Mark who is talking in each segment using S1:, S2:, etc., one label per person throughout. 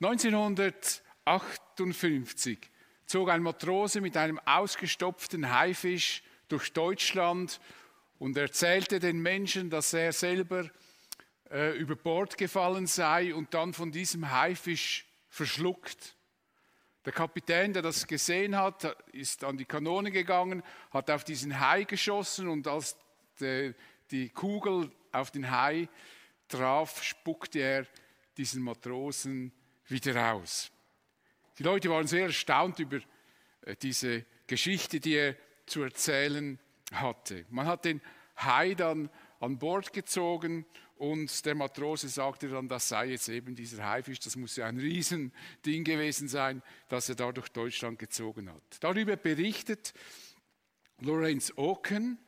S1: 1958 zog ein Matrose mit einem ausgestopften Haifisch durch Deutschland und erzählte den Menschen, dass er selber äh, über Bord gefallen sei und dann von diesem Haifisch verschluckt. Der Kapitän, der das gesehen hat, ist an die Kanone gegangen, hat auf diesen Hai geschossen und als die, die Kugel auf den Hai traf, spuckte er diesen Matrosen wieder aus. Die Leute waren sehr erstaunt über äh, diese Geschichte, die er zu erzählen hatte. Man hat den Hai dann an Bord gezogen und der Matrose sagte dann, das sei jetzt eben dieser Haifisch, das muss ja ein Riesending gewesen sein, dass er da durch Deutschland gezogen hat. Darüber berichtet Lorenz Oken,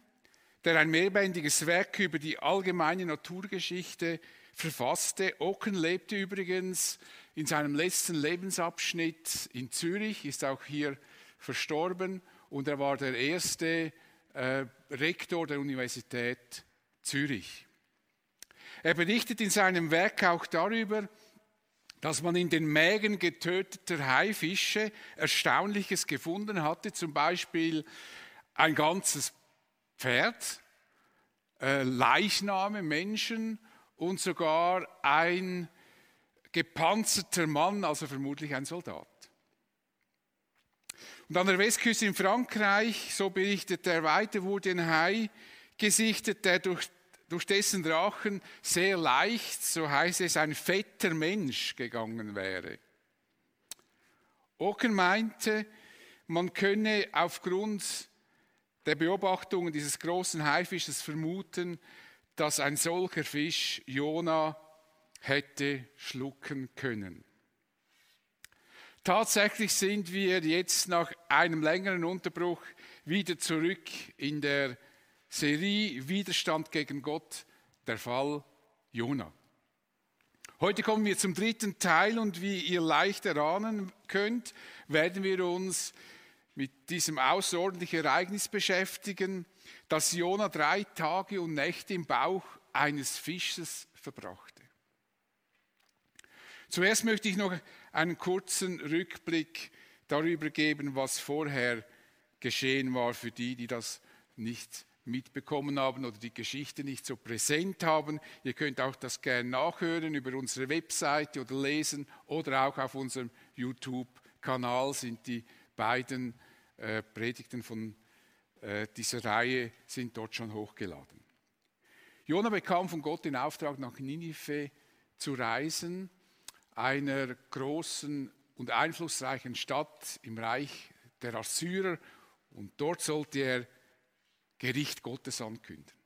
S1: der ein mehrbändiges Werk über die allgemeine Naturgeschichte verfasste. Oken lebte übrigens in seinem letzten Lebensabschnitt in Zürich, ist auch hier verstorben und er war der erste äh, Rektor der Universität Zürich. Er berichtet in seinem Werk auch darüber, dass man in den Mägen getöteter Haifische Erstaunliches gefunden hatte, zum Beispiel ein ganzes Pferd, äh, Leichname, Menschen und sogar ein gepanzerter Mann, also vermutlich ein Soldat. Und an der Westküste in Frankreich, so berichtet er weiter, wurde ein Hai gesichtet, der durch, durch dessen Drachen sehr leicht, so heißt es, ein fetter Mensch gegangen wäre. Ocken meinte, man könne aufgrund der Beobachtungen dieses großen Haifisches vermuten, dass ein solcher Fisch Jona hätte schlucken können. Tatsächlich sind wir jetzt nach einem längeren Unterbruch wieder zurück in der Serie Widerstand gegen Gott, der Fall Jona. Heute kommen wir zum dritten Teil und wie ihr leicht erahnen könnt, werden wir uns mit diesem außerordentlichen Ereignis beschäftigen, dass Jona drei Tage und Nächte im Bauch eines Fisches verbrachte. Zuerst möchte ich noch einen kurzen Rückblick darüber geben, was vorher geschehen war für die, die das nicht mitbekommen haben oder die Geschichte nicht so präsent haben. Ihr könnt auch das gerne nachhören über unsere Webseite oder lesen oder auch auf unserem YouTube-Kanal sind die beiden äh, Predigten von äh, dieser Reihe sind dort schon hochgeladen. Jona bekam von Gott den Auftrag, nach Ninive zu reisen, einer großen und einflussreichen Stadt im Reich der Assyrer, und dort sollte er Gericht Gottes ankündigen.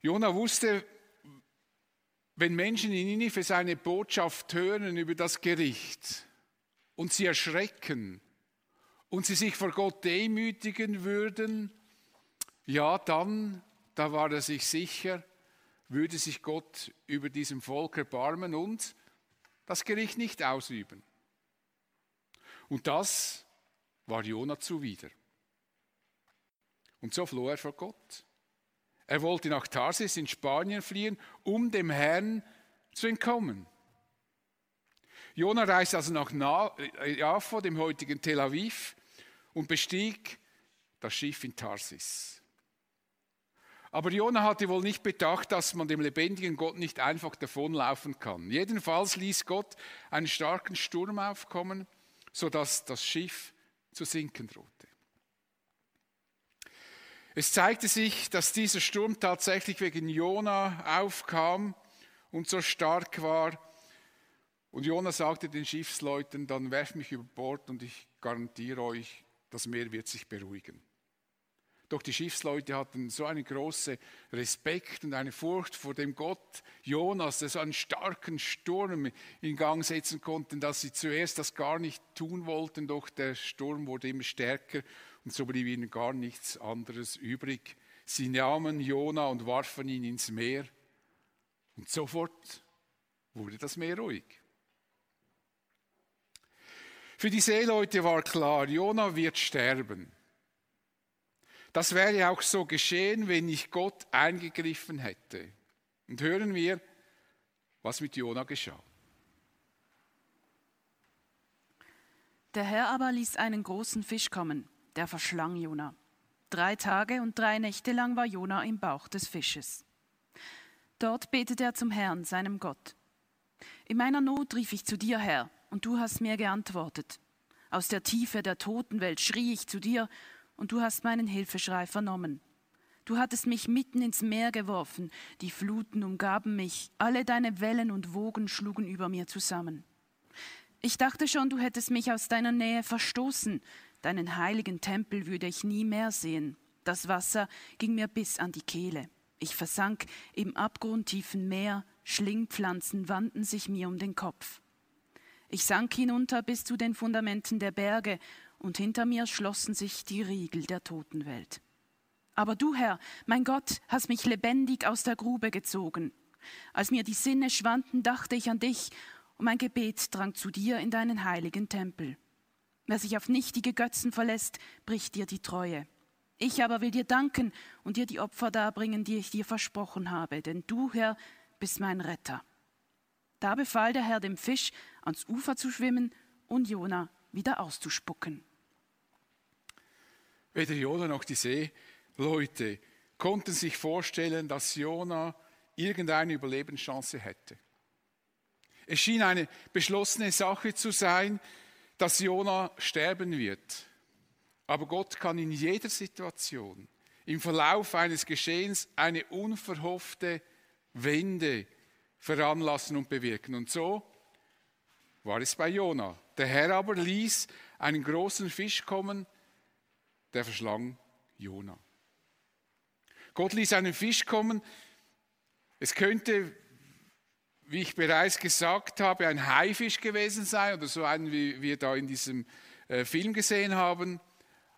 S1: Jona wusste, wenn Menschen in Ninive seine Botschaft hören über das Gericht, und sie erschrecken und sie sich vor Gott demütigen würden, ja, dann, da war er sich sicher, würde sich Gott über diesem Volk erbarmen und das Gericht nicht ausüben. Und das war Jona zuwider. Und so floh er vor Gott. Er wollte nach Tarsis in Spanien fliehen, um dem Herrn zu entkommen. Jona reiste also nach Jaffa, dem heutigen Tel Aviv, und bestieg das Schiff in Tarsis. Aber Jona hatte wohl nicht bedacht, dass man dem lebendigen Gott nicht einfach davonlaufen kann. Jedenfalls ließ Gott einen starken Sturm aufkommen, sodass das Schiff zu sinken drohte. Es zeigte sich, dass dieser Sturm tatsächlich wegen Jona aufkam und so stark war, und Jonas sagte den Schiffsleuten, dann werft mich über Bord und ich garantiere euch, das Meer wird sich beruhigen. Doch die Schiffsleute hatten so einen großen Respekt und eine Furcht vor dem Gott Jonas, der so einen starken Sturm in Gang setzen konnte, dass sie zuerst das gar nicht tun wollten, doch der Sturm wurde immer stärker und so blieb ihnen gar nichts anderes übrig. Sie nahmen Jona und warfen ihn ins Meer und sofort wurde das Meer ruhig. Für die Seeleute war klar, Jona wird sterben. Das wäre auch so geschehen, wenn nicht Gott eingegriffen hätte. Und hören wir, was mit Jona geschah.
S2: Der Herr aber ließ einen großen Fisch kommen, der verschlang Jona. Drei Tage und drei Nächte lang war Jona im Bauch des Fisches. Dort betete er zum Herrn, seinem Gott. In meiner Not rief ich zu dir, Herr, und du hast mir geantwortet. Aus der Tiefe der Totenwelt schrie ich zu dir, und du hast meinen Hilfeschrei vernommen. Du hattest mich mitten ins Meer geworfen, die Fluten umgaben mich, alle deine Wellen und Wogen schlugen über mir zusammen. Ich dachte schon, du hättest mich aus deiner Nähe verstoßen. Deinen heiligen Tempel würde ich nie mehr sehen. Das Wasser ging mir bis an die Kehle. Ich versank im abgrundtiefen Meer, Schlingpflanzen wandten sich mir um den Kopf. Ich sank hinunter bis zu den Fundamenten der Berge, und hinter mir schlossen sich die Riegel der Totenwelt. Aber du, Herr, mein Gott, hast mich lebendig aus der Grube gezogen. Als mir die Sinne schwanden, dachte ich an dich und mein Gebet drang zu dir in deinen heiligen Tempel. Wer sich auf nichtige Götzen verlässt, bricht dir die Treue. Ich aber will dir danken und dir die Opfer darbringen, die ich dir versprochen habe, denn du, Herr, bist mein Retter. Da befahl der Herr dem Fisch, ans Ufer zu schwimmen und Jona wieder auszuspucken.
S1: Weder Jona noch die Seeleute konnten sich vorstellen, dass Jona irgendeine Überlebenschance hätte. Es schien eine beschlossene Sache zu sein, dass Jona sterben wird. Aber Gott kann in jeder Situation, im Verlauf eines Geschehens, eine unverhoffte Wende veranlassen und bewirken. Und so war es bei Jona. Der Herr aber ließ einen großen Fisch kommen, der verschlang Jona. Gott ließ einen Fisch kommen. Es könnte wie ich bereits gesagt habe, ein Haifisch gewesen sein oder so einen, wie wir da in diesem äh, Film gesehen haben.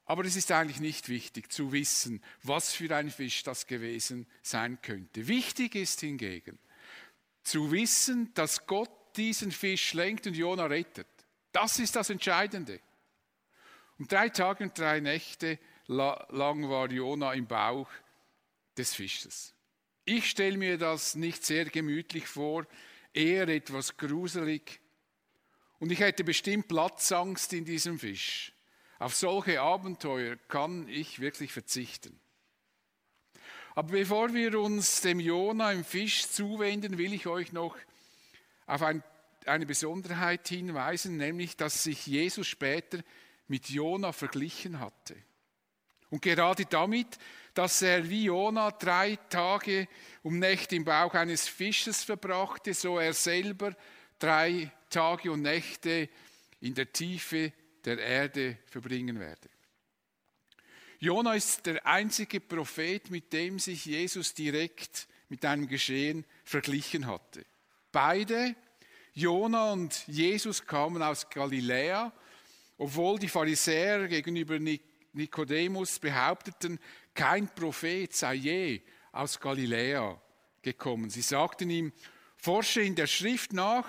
S1: Aber es ist eigentlich nicht wichtig zu wissen, was für ein Fisch das gewesen sein könnte. Wichtig ist hingegen zu wissen, dass Gott diesen Fisch lenkt und Jona rettet. Das ist das Entscheidende. Und drei Tage und drei Nächte lang war Jona im Bauch des Fisches. Ich stelle mir das nicht sehr gemütlich vor, eher etwas gruselig. Und ich hätte bestimmt Platzangst in diesem Fisch. Auf solche Abenteuer kann ich wirklich verzichten. Aber bevor wir uns dem Jona im Fisch zuwenden, will ich euch noch auf ein, eine Besonderheit hinweisen, nämlich dass sich Jesus später mit Jona verglichen hatte. Und gerade damit, dass er wie Jona drei Tage um Nächte im Bauch eines Fisches verbrachte, so er selber drei Tage und Nächte in der Tiefe der Erde verbringen werde. Jona ist der einzige Prophet, mit dem sich Jesus direkt mit einem Geschehen verglichen hatte. Beide, Jona und Jesus, kamen aus Galiläa, obwohl die Pharisäer gegenüber Nikodemus behaupteten, kein Prophet sei je aus Galiläa gekommen. Sie sagten ihm, forsche in der Schrift nach,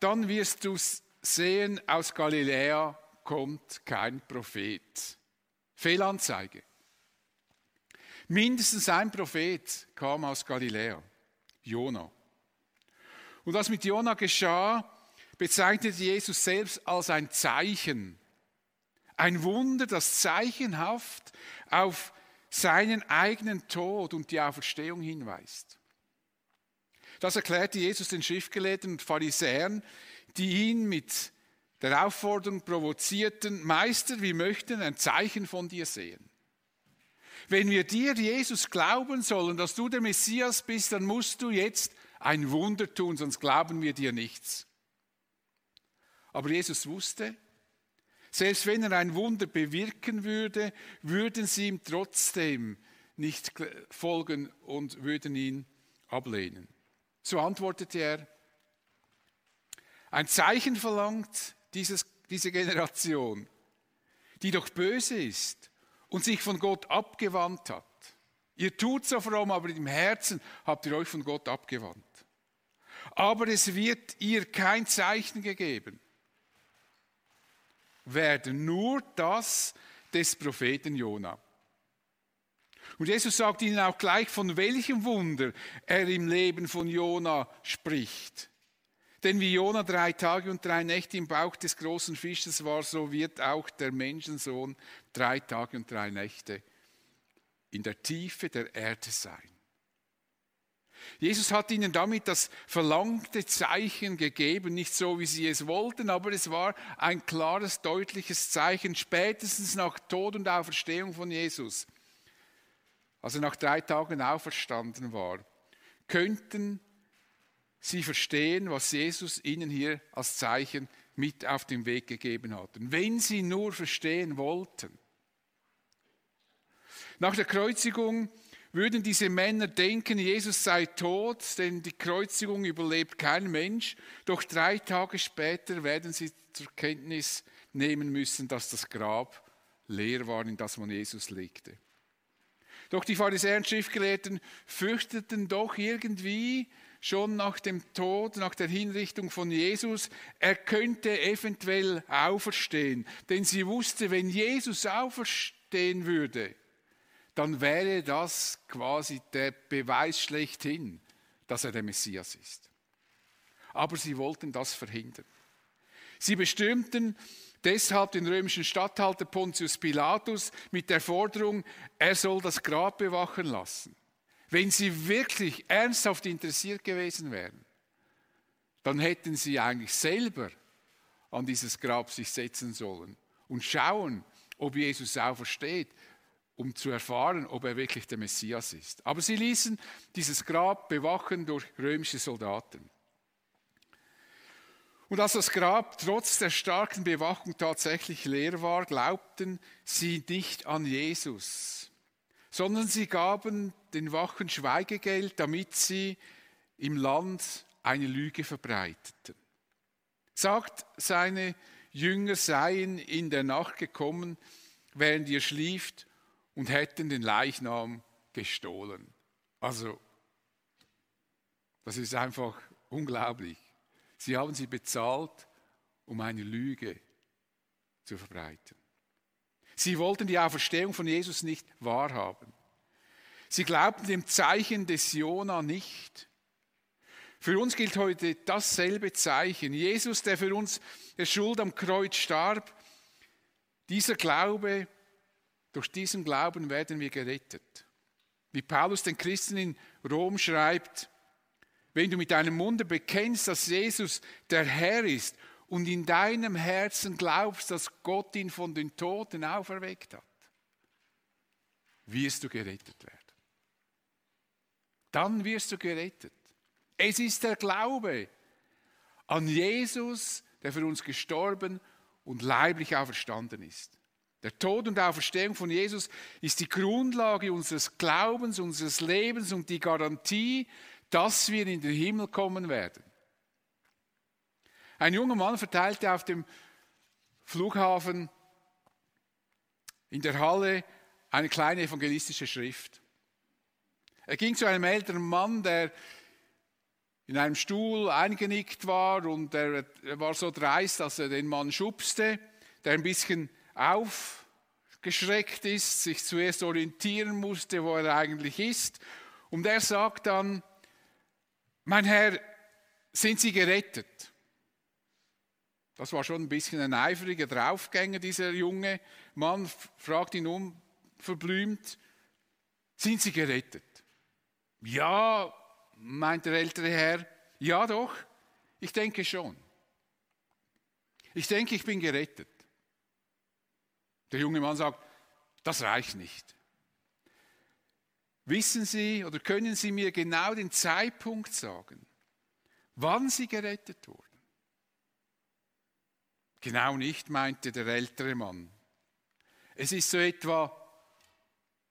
S1: dann wirst du sehen, aus Galiläa kommt kein Prophet. Fehlanzeige. Mindestens ein Prophet kam aus Galiläa, Jona. Und was mit Jona geschah, bezeichnete Jesus selbst als ein Zeichen. Ein Wunder, das zeichenhaft auf seinen eigenen Tod und die Auferstehung hinweist. Das erklärte Jesus den Schriftgelehrten und Pharisäern, die ihn mit der Aufforderung provozierten, Meister, wir möchten ein Zeichen von dir sehen. Wenn wir dir, Jesus, glauben sollen, dass du der Messias bist, dann musst du jetzt ein Wunder tun, sonst glauben wir dir nichts. Aber Jesus wusste, selbst wenn er ein Wunder bewirken würde, würden sie ihm trotzdem nicht folgen und würden ihn ablehnen. So antwortete er, ein Zeichen verlangt dieses, diese Generation, die doch böse ist und sich von Gott abgewandt hat. Ihr tut so fromm, aber im Herzen habt ihr euch von Gott abgewandt. Aber es wird ihr kein Zeichen gegeben werden, nur das des Propheten Jona. Und Jesus sagt ihnen auch gleich, von welchem Wunder er im Leben von Jona spricht. Denn wie Jona drei Tage und drei Nächte im Bauch des großen Fisches war, so wird auch der Menschensohn drei Tage und drei Nächte in der Tiefe der Erde sein. Jesus hat ihnen damit das verlangte Zeichen gegeben, nicht so, wie sie es wollten, aber es war ein klares, deutliches Zeichen, spätestens nach Tod und Auferstehung von Jesus, als er nach drei Tagen auferstanden war, könnten sie verstehen, was Jesus ihnen hier als Zeichen mit auf den Weg gegeben hat. Wenn sie nur verstehen wollten. Nach der Kreuzigung würden diese Männer denken, Jesus sei tot, denn die Kreuzigung überlebt kein Mensch. Doch drei Tage später werden sie zur Kenntnis nehmen müssen, dass das Grab leer war, in das man Jesus legte. Doch die Pharisäer und Schriftgelehrten fürchteten doch irgendwie schon nach dem Tod, nach der Hinrichtung von Jesus, er könnte eventuell auferstehen. Denn sie wusste, wenn Jesus auferstehen würde, dann wäre das quasi der Beweis schlechthin, dass er der Messias ist. Aber sie wollten das verhindern. Sie bestimmten deshalb den römischen Statthalter Pontius Pilatus mit der Forderung, er soll das Grab bewachen lassen. Wenn sie wirklich ernsthaft interessiert gewesen wären, dann hätten sie eigentlich selber an dieses Grab sich setzen sollen und schauen, ob Jesus aufersteht, um zu erfahren, ob er wirklich der Messias ist. Aber sie ließen dieses Grab bewachen durch römische Soldaten. Und als das Grab trotz der starken Bewachung tatsächlich leer war, glaubten sie nicht an Jesus, sondern sie gaben den Wachen Schweigegeld, damit sie im Land eine Lüge verbreiteten. Sagt, seine Jünger seien in der Nacht gekommen, während ihr schlieft, und hätten den Leichnam gestohlen. Also, das ist einfach unglaublich. Sie haben sie bezahlt, um eine Lüge zu verbreiten. Sie wollten die Auferstehung von Jesus nicht wahrhaben. Sie glaubten dem Zeichen des Jona nicht. Für uns gilt heute dasselbe Zeichen. Jesus, der für uns der Schuld am Kreuz starb, dieser Glaube durch diesen Glauben werden wir gerettet. Wie Paulus den Christen in Rom schreibt, wenn du mit deinem Munde bekennst, dass Jesus der Herr ist und in deinem Herzen glaubst, dass Gott ihn von den Toten auferweckt hat, wirst du gerettet werden. Dann wirst du gerettet. Es ist der Glaube an Jesus, der für uns gestorben und leiblich auferstanden ist. Der Tod und Auferstehung von Jesus ist die Grundlage unseres Glaubens, unseres Lebens und die Garantie, dass wir in den Himmel kommen werden. Ein junger Mann verteilte auf dem Flughafen in der Halle eine kleine evangelistische Schrift. Er ging zu einem älteren Mann, der in einem Stuhl eingenickt war und er, war so dreist, dass er den Mann schubste, der ein bisschen aufgeschreckt ist, sich zuerst orientieren musste, wo er eigentlich ist. Und er sagt dann, mein Herr, sind Sie gerettet? Das war schon ein bisschen ein eifriger Draufgänger, dieser junge Mann, fragt ihn unverblümt, sind Sie gerettet? Ja, meint der ältere Herr, ja doch, ich denke schon. Ich denke, ich bin gerettet. Der junge Mann sagt, das reicht nicht. Wissen Sie oder können Sie mir genau den Zeitpunkt sagen, wann Sie gerettet wurden? Genau nicht, meinte der ältere Mann. Es ist so etwa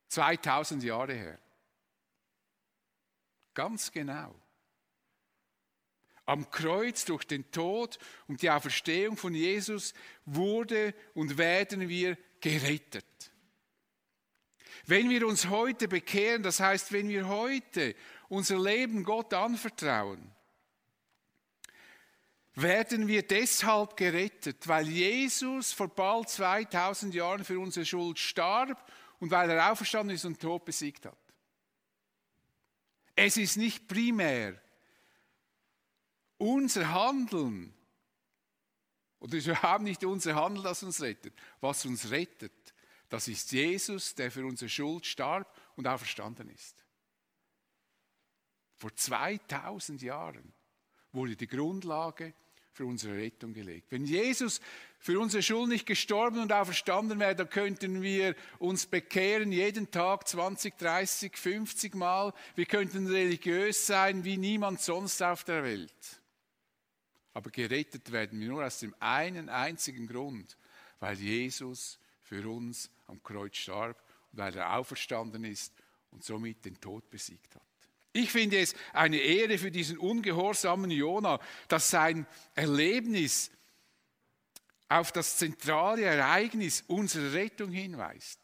S1: 2000 Jahre her. Ganz genau. Am Kreuz durch den Tod und die Auferstehung von Jesus wurde und werden wir gerettet. Wenn wir uns heute bekehren, das heißt, wenn wir heute unser Leben Gott anvertrauen, werden wir deshalb gerettet, weil Jesus vor bald 2000 Jahren für unsere Schuld starb und weil er auferstanden ist und Tod besiegt hat. Unser Handeln, oder es ist überhaupt nicht unser Handeln, das uns rettet. Was uns rettet, das ist Jesus, der für unsere Schuld starb und auferstanden ist. Vor 2000 Jahren wurde die Grundlage für unsere Rettung gelegt. Wenn Jesus für unsere Schuld nicht gestorben und auferstanden wäre, dann könnten wir uns bekehren jeden Tag 20, 30, 50 Mal. Wir könnten religiös sein wie niemand sonst auf der Welt. Aber gerettet werden wir nur aus dem einen einzigen Grund, weil Jesus für uns am Kreuz starb und weil er auferstanden ist und somit den Tod besiegt hat. Ich finde es eine Ehre für diesen ungehorsamen Jona, dass sein Erlebnis auf das zentrale Ereignis unserer Rettung hinweist.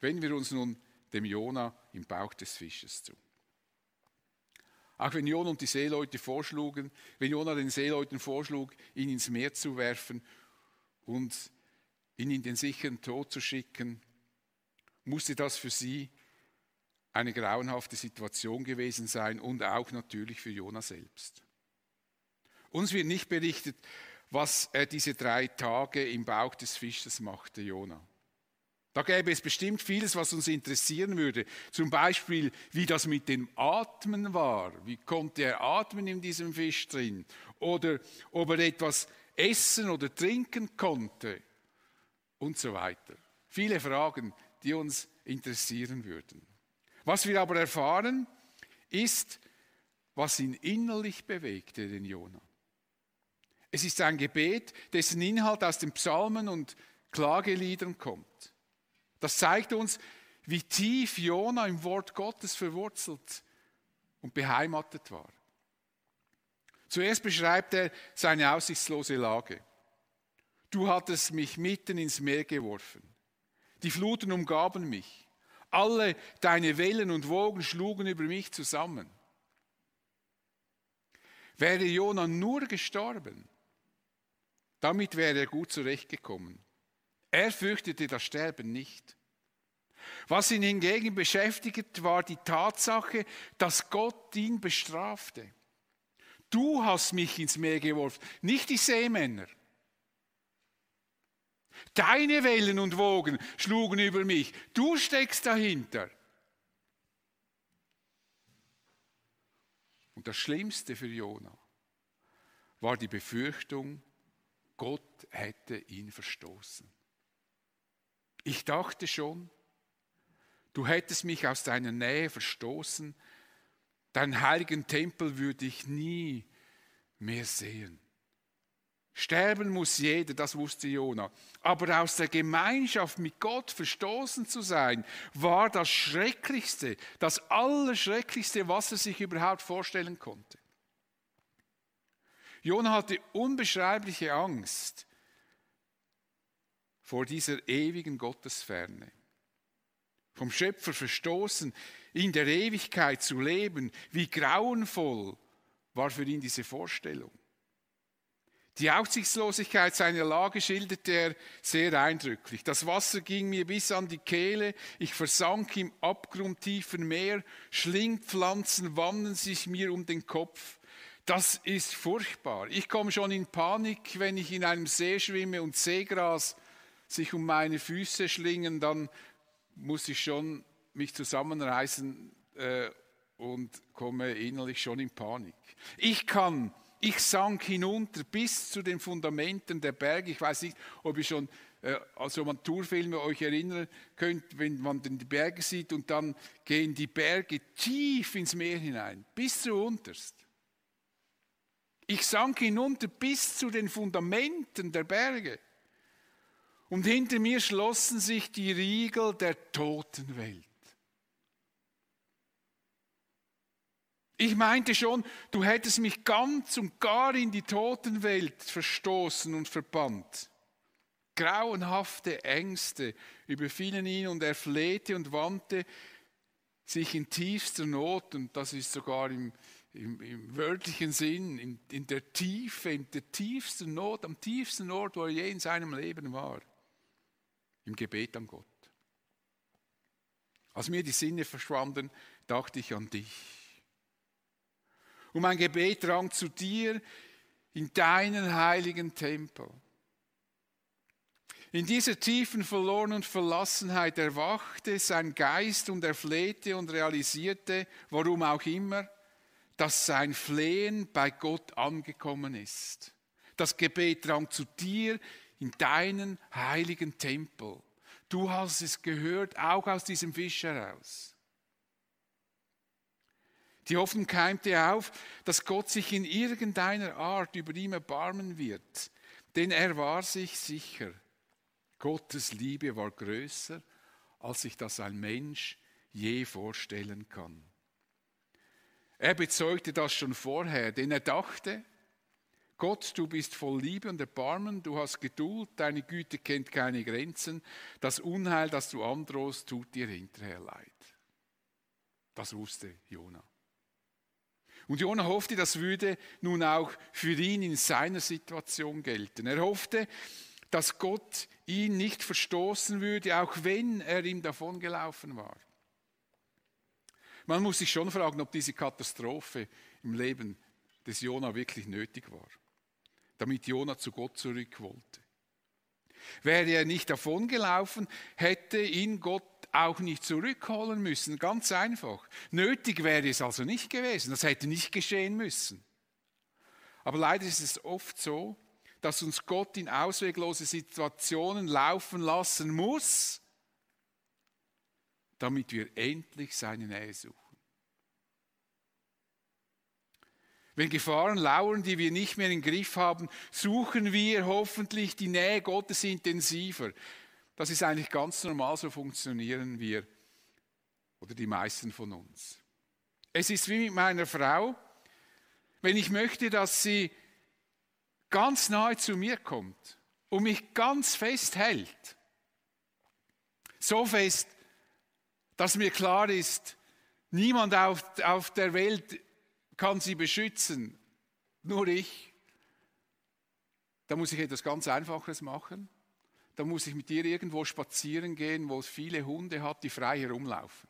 S1: Wenn wir uns nun dem Jona im Bauch des Fisches zu. Auch wenn Jona und die Seeleute vorschlugen, wenn Jona den Seeleuten vorschlug, ihn ins Meer zu werfen und ihn in den sicheren Tod zu schicken, musste das für sie eine grauenhafte Situation gewesen sein und auch natürlich für Jona selbst. Uns wird nicht berichtet, was er diese drei Tage im Bauch des Fisches machte, Jona. Da gäbe es bestimmt vieles, was uns interessieren würde. Zum Beispiel, wie das mit dem Atmen war. Wie konnte er atmen in diesem Fisch drin? Oder ob er etwas essen oder trinken konnte und so weiter. Viele Fragen, die uns interessieren würden. Was wir aber erfahren, ist, was ihn innerlich bewegte, den Jona. Es ist ein Gebet, dessen Inhalt aus den Psalmen und Klageliedern kommt. Das zeigt uns, wie tief Jona im Wort Gottes verwurzelt und beheimatet war. Zuerst beschreibt er seine aussichtslose Lage. Du hattest mich mitten ins Meer geworfen. Die Fluten umgaben mich. Alle deine Wellen und Wogen schlugen über mich zusammen. Wäre Jona nur gestorben, damit wäre er gut zurechtgekommen. Er fürchtete das Sterben nicht. Was ihn hingegen beschäftigt, war die Tatsache, dass Gott ihn bestrafte. Du hast mich ins Meer geworfen, nicht die Seemänner. Deine Wellen und Wogen schlugen über mich. Du steckst dahinter. Und das Schlimmste für Jona war die Befürchtung, Gott hätte ihn verstoßen. Ich dachte schon, du hättest mich aus deiner Nähe verstoßen, deinen heiligen Tempel würde ich nie mehr sehen. Sterben muss jeder, das wusste Jona. Aber aus der Gemeinschaft mit Gott verstoßen zu sein, war das Schrecklichste, das Allerschrecklichste, was er sich überhaupt vorstellen konnte. Jona hatte unbeschreibliche Angst vor dieser ewigen Gottesferne. Vom Schöpfer verstoßen, in der Ewigkeit zu leben, wie grauenvoll war für ihn diese Vorstellung. Die Aussichtslosigkeit seiner Lage schilderte er sehr eindrücklich. Das Wasser ging mir bis an die Kehle, ich versank im abgrundtiefen Meer, Schlingpflanzen wanden sich mir um den Kopf. Das ist furchtbar. Ich komme schon in Panik, wenn ich in einem See schwimme und Seegras sich um meine Füße schlingen, dann muss ich schon mich zusammenreißen äh, und komme innerlich schon in Panik. Ich kann ich sank hinunter bis zu den Fundamenten der Berge. Ich weiß nicht, ob ihr schon äh, also an Tourfilme euch erinnern könnt, wenn man die Berge sieht und dann gehen die Berge tief ins Meer hinein, bis zu unterst. Ich sank hinunter bis zu den Fundamenten der Berge. Und hinter mir schlossen sich die Riegel der Totenwelt. Ich meinte schon, du hättest mich ganz und gar in die Totenwelt verstoßen und verbannt. Grauenhafte Ängste überfielen ihn und er flehte und wandte sich in tiefster Not, und das ist sogar im, im, im wörtlichen Sinn, in, in der Tiefe, in der tiefsten Not, am tiefsten Ort, wo er je in seinem Leben war, im Gebet an Gott. Als mir die Sinne verschwanden, dachte ich an dich Und mein Gebet drang zu dir in deinen heiligen Tempel. In dieser tiefen Verloren und Verlassenheit erwachte sein Geist und er flehte und realisierte, warum auch immer, dass sein Flehen bei Gott angekommen ist. Das Gebet drang zu dir in deinen heiligen Tempel. Du hast es gehört, auch aus diesem Fisch heraus. Die Hoffnung keimte auf, dass Gott sich in irgendeiner Art über ihm erbarmen wird, denn er war sich sicher, Gottes Liebe war größer, als sich das ein Mensch je vorstellen kann. Er bezeugte das schon vorher, denn er dachte, Gott, du bist voll Liebe und Erbarmen, du hast Geduld, deine Güte kennt keine Grenzen, das Unheil, das du androhst, tut dir hinterher leid. Das wusste Jona. Und Jona hoffte, das würde nun auch für ihn in seiner Situation gelten. Er hoffte, dass Gott ihn nicht verstoßen würde, auch wenn er ihm davongelaufen war. Man muss sich schon fragen, ob diese Katastrophe im Leben des Jona wirklich nötig war, damit Jona zu Gott zurück wollte. Wäre er nicht davongelaufen, hätte ihn Gott auch nicht zurückholen müssen. Ganz einfach. Nötig wäre es also nicht gewesen. Das hätte nicht geschehen müssen. Aber leider ist es oft so, dass uns Gott in ausweglose Situationen laufen lassen muss, damit wir endlich seine Nähe suchen. Wenn Gefahren lauern, die wir nicht mehr im Griff haben, suchen wir hoffentlich die Nähe Gottes intensiver. Das ist eigentlich ganz normal, so funktionieren wir oder die meisten von uns. Es ist wie mit meiner Frau, wenn ich möchte, dass sie ganz nahe zu mir kommt und mich ganz fest hält, so fest, dass mir klar ist, niemand auf, auf der Welt kann sie beschützen, nur ich. Da muss ich etwas ganz Einfaches machen. Da muss ich mit ihr irgendwo spazieren gehen, wo es viele Hunde hat, die frei herumlaufen.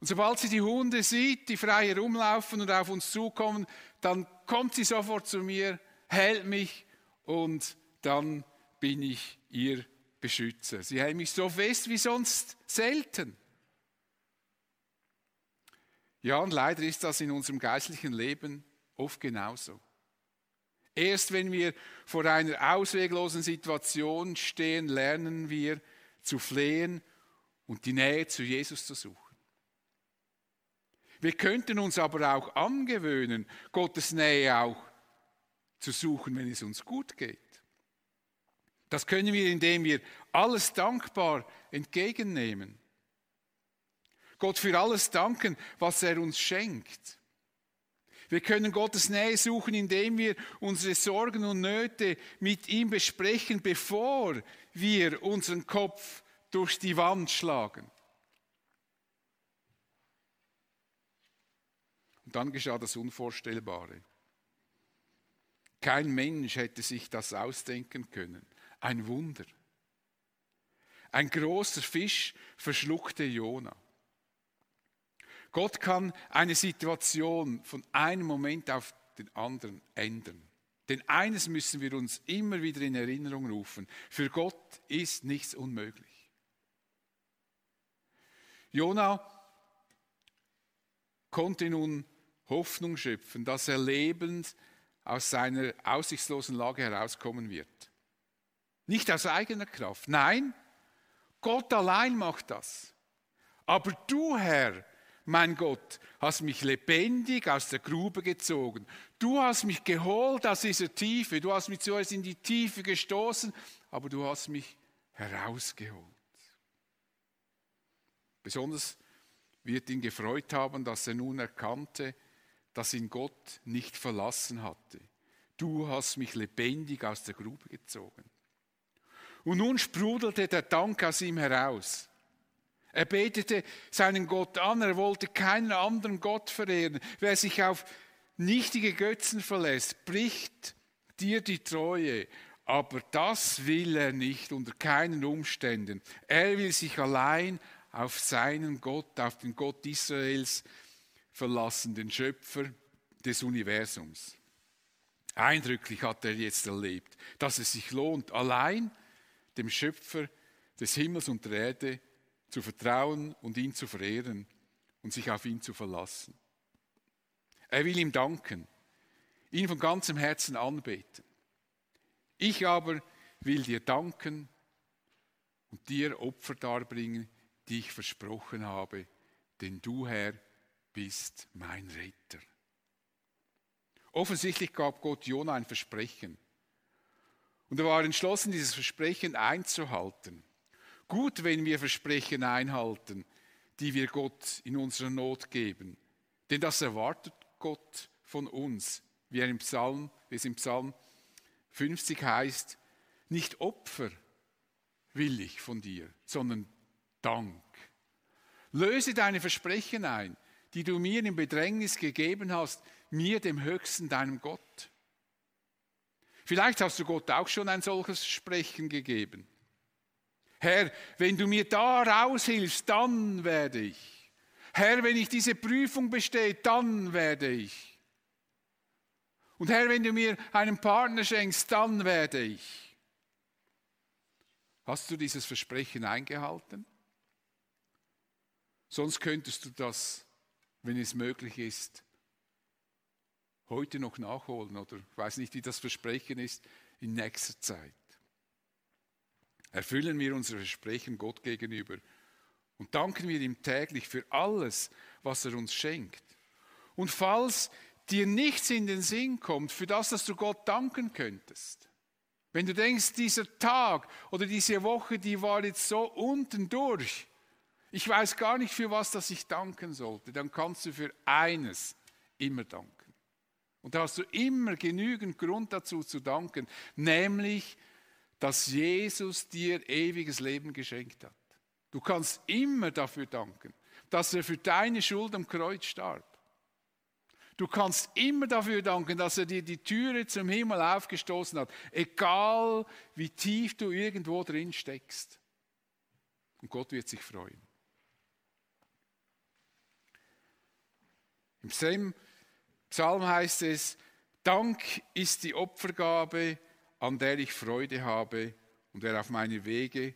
S1: Und sobald sie die Hunde sieht, die frei herumlaufen und auf uns zukommen, dann kommt sie sofort zu mir, hält mich und dann bin ich ihr Beschützer. Sie hält mich so fest wie sonst selten. Ja, und leider ist das in unserem geistlichen Leben oft genauso. Erst wenn wir vor einer ausweglosen Situation stehen, lernen wir zu flehen und die Nähe zu Jesus zu suchen. Wir könnten uns aber auch angewöhnen, Gottes Nähe auch zu suchen, wenn es uns gut geht. Das können wir, indem wir alles dankbar entgegennehmen. Gott für alles danken, was er uns schenkt. Wir können Gottes Nähe suchen, indem wir unsere Sorgen und Nöte mit ihm besprechen, bevor wir unseren Kopf durch die Wand schlagen. Und dann geschah das Unvorstellbare. Kein Mensch hätte sich das ausdenken können. Ein Wunder. Ein großer Fisch verschluckte Jona. Gott kann eine Situation von einem Moment auf den anderen ändern. Denn eines müssen wir uns immer wieder in Erinnerung rufen. Für Gott ist nichts unmöglich. Jona konnte nun Hoffnung schöpfen, dass er lebend aus seiner aussichtslosen Lage herauskommen wird. Nicht aus eigener Kraft. Nein, Gott allein macht das. Aber du, Herr, mein Gott, hast mich lebendig aus der Grube gezogen. Du hast mich geholt aus dieser Tiefe. Du hast mich zuerst in die Tiefe gestoßen, aber du hast mich herausgeholt. Besonders wird ihn gefreut haben, dass er nun erkannte, dass ihn Gott nicht verlassen hatte. Du hast mich lebendig aus der Grube gezogen. Und nun sprudelte der Dank aus ihm heraus. Er betete seinen Gott an, er wollte keinen anderen Gott verehren. Wer sich auf nichtige Götzen verlässt, bricht dir die Treue. Aber das will er nicht unter keinen Umständen. Er will sich allein auf seinen Gott, auf den Gott Israels verlassen den Schöpfer des Universums. Eindrücklich hat er jetzt erlebt, dass es sich lohnt, allein dem Schöpfer des Himmels und der Erde zu vertrauen und ihn zu verehren und sich auf ihn zu verlassen. Er will ihm danken, ihn von ganzem Herzen anbeten. Ich aber will dir danken und dir Opfer darbringen, die ich versprochen habe, denn du, Herr, bist mein Retter. Offensichtlich gab Gott Jona ein Versprechen. Und er war entschlossen, dieses Versprechen einzuhalten. Gut, wenn wir Versprechen einhalten, die wir Gott in unserer Not geben. Denn das erwartet Gott von uns, wie, er im Psalm, wie es im Psalm 50 heißt, nicht Opfer will ich von dir, sondern Dank. Löse deine Versprechen ein, die du mir im Bedrängnis gegeben hast, mir dem Höchsten, deinem Gott. Vielleicht hast du Gott auch schon ein solches Sprechen gegeben. Herr, wenn du mir da raushilfst, dann werde ich. Herr, wenn ich diese Prüfung bestehe, dann werde ich. Und Herr, wenn du mir einen Partner schenkst, dann werde ich. Hast du dieses Versprechen eingehalten? Sonst könntest du das, wenn es möglich ist, heute noch nachholen oder ich weiß nicht, wie das Versprechen ist, in nächster Zeit. Erfüllen wir unsere Versprechen Gott gegenüber und danken wir ihm täglich für alles, was er uns schenkt. Und falls dir nichts in den Sinn kommt, für das, dass du Gott danken könntest, wenn du denkst, dieser Tag oder diese Woche, die war jetzt so unten durch, ich weiß gar nicht, für was dass ich danken sollte, dann kannst du für eines immer danken. Und da hast du immer genügend Grund dazu zu danken, nämlich dass Jesus dir ewiges Leben geschenkt hat. Du kannst immer dafür danken, dass er für deine Schuld am Kreuz starb. Du kannst immer dafür danken, dass er dir die Türe zum Himmel aufgestoßen hat, egal wie tief du irgendwo drin steckst. Und Gott wird sich freuen. Im Psalm heißt es, Dank ist die Opfergabe, an der ich Freude habe, und wer auf meine Wege,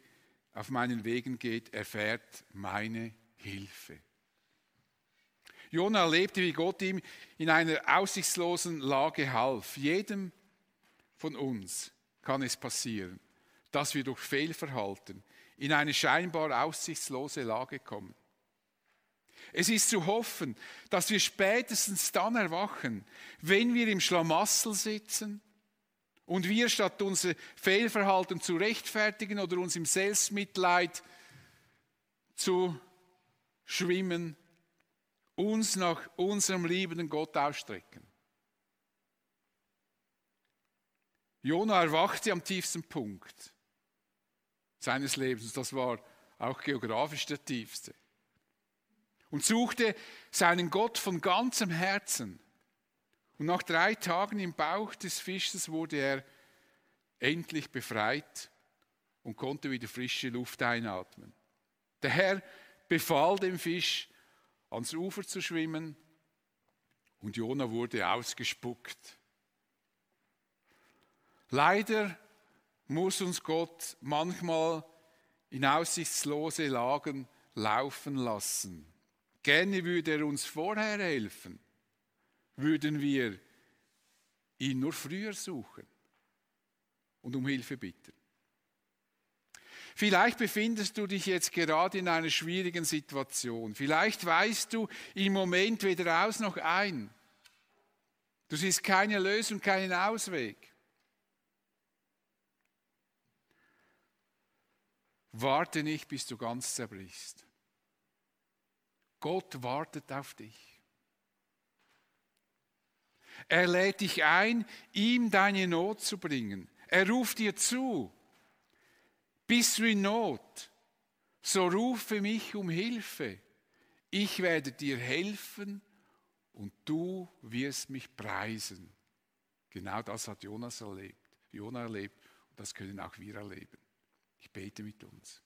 S1: auf meinen Wegen geht, erfährt meine Hilfe. Jona erlebte, wie Gott ihm in einer aussichtslosen Lage half. Jedem von uns kann es passieren, dass wir durch Fehlverhalten in eine scheinbar aussichtslose Lage kommen. Es ist zu hoffen, dass wir spätestens dann erwachen, wenn wir im Schlamassel sitzen und wir statt unser Fehlverhalten zu rechtfertigen oder uns im Selbstmitleid zu schwimmen, uns nach unserem liebenden Gott ausstrecken. Jona erwachte am tiefsten Punkt seines Lebens, das war auch geografisch der tiefste, und suchte seinen Gott von ganzem Herzen. Und nach drei Tagen im Bauch des Fisches wurde er endlich befreit und konnte wieder frische Luft einatmen. Der Herr befahl dem Fisch, ans Ufer zu schwimmen und Jona wurde ausgespuckt. Leider muss uns Gott manchmal in aussichtslose Lagen laufen lassen. Gerne würde er uns vorher helfen würden wir ihn nur früher suchen und um Hilfe bitten. Vielleicht befindest du dich jetzt gerade in einer schwierigen Situation. Vielleicht weißt du im Moment weder aus noch ein. Du siehst keine Lösung, keinen Ausweg. Warte nicht, bis du ganz zerbrichst. Gott wartet auf dich. Er lädt dich ein, ihm deine Not zu bringen. Er ruft dir zu. Bist du in Not? So rufe mich um Hilfe. Ich werde dir helfen und du wirst mich preisen. Genau das hat Jonas erlebt. Jonas erlebt und das können auch wir erleben. Ich bete mit uns.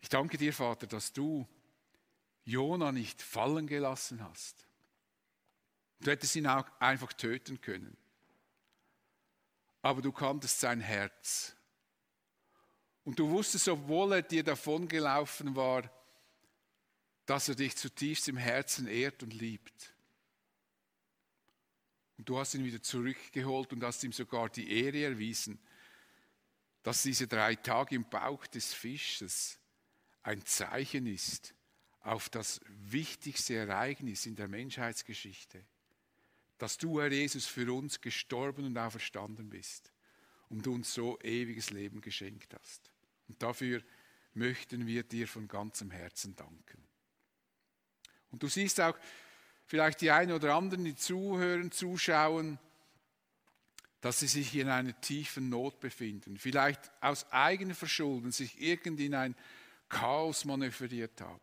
S1: Ich danke dir, Vater, dass du Jona nicht fallen gelassen hast. Du hättest ihn auch einfach töten können. Aber du kanntest sein Herz. Und du wusstest, obwohl er dir davongelaufen war, dass er dich zutiefst im Herzen ehrt und liebt. Und du hast ihn wieder zurückgeholt und hast ihm sogar die Ehre erwiesen, dass diese drei Tage im Bauch des Fisches ein Zeichen ist auf das wichtigste Ereignis in der Menschheitsgeschichte, dass du, Herr Jesus, für uns gestorben und auferstanden bist und uns so ewiges Leben geschenkt hast. Und dafür möchten wir dir von ganzem Herzen danken. Und du siehst auch vielleicht die einen oder anderen, die zuhören, zuschauen, dass sie sich in einer tiefen Not befinden, vielleicht aus eigenem Verschulden sich irgendwie in ein Chaos manövriert haben.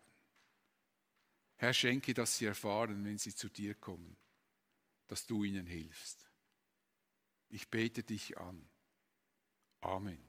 S1: Herr, schenke, dass sie erfahren, wenn sie zu dir kommen, dass du ihnen hilfst. Ich bete dich an. Amen.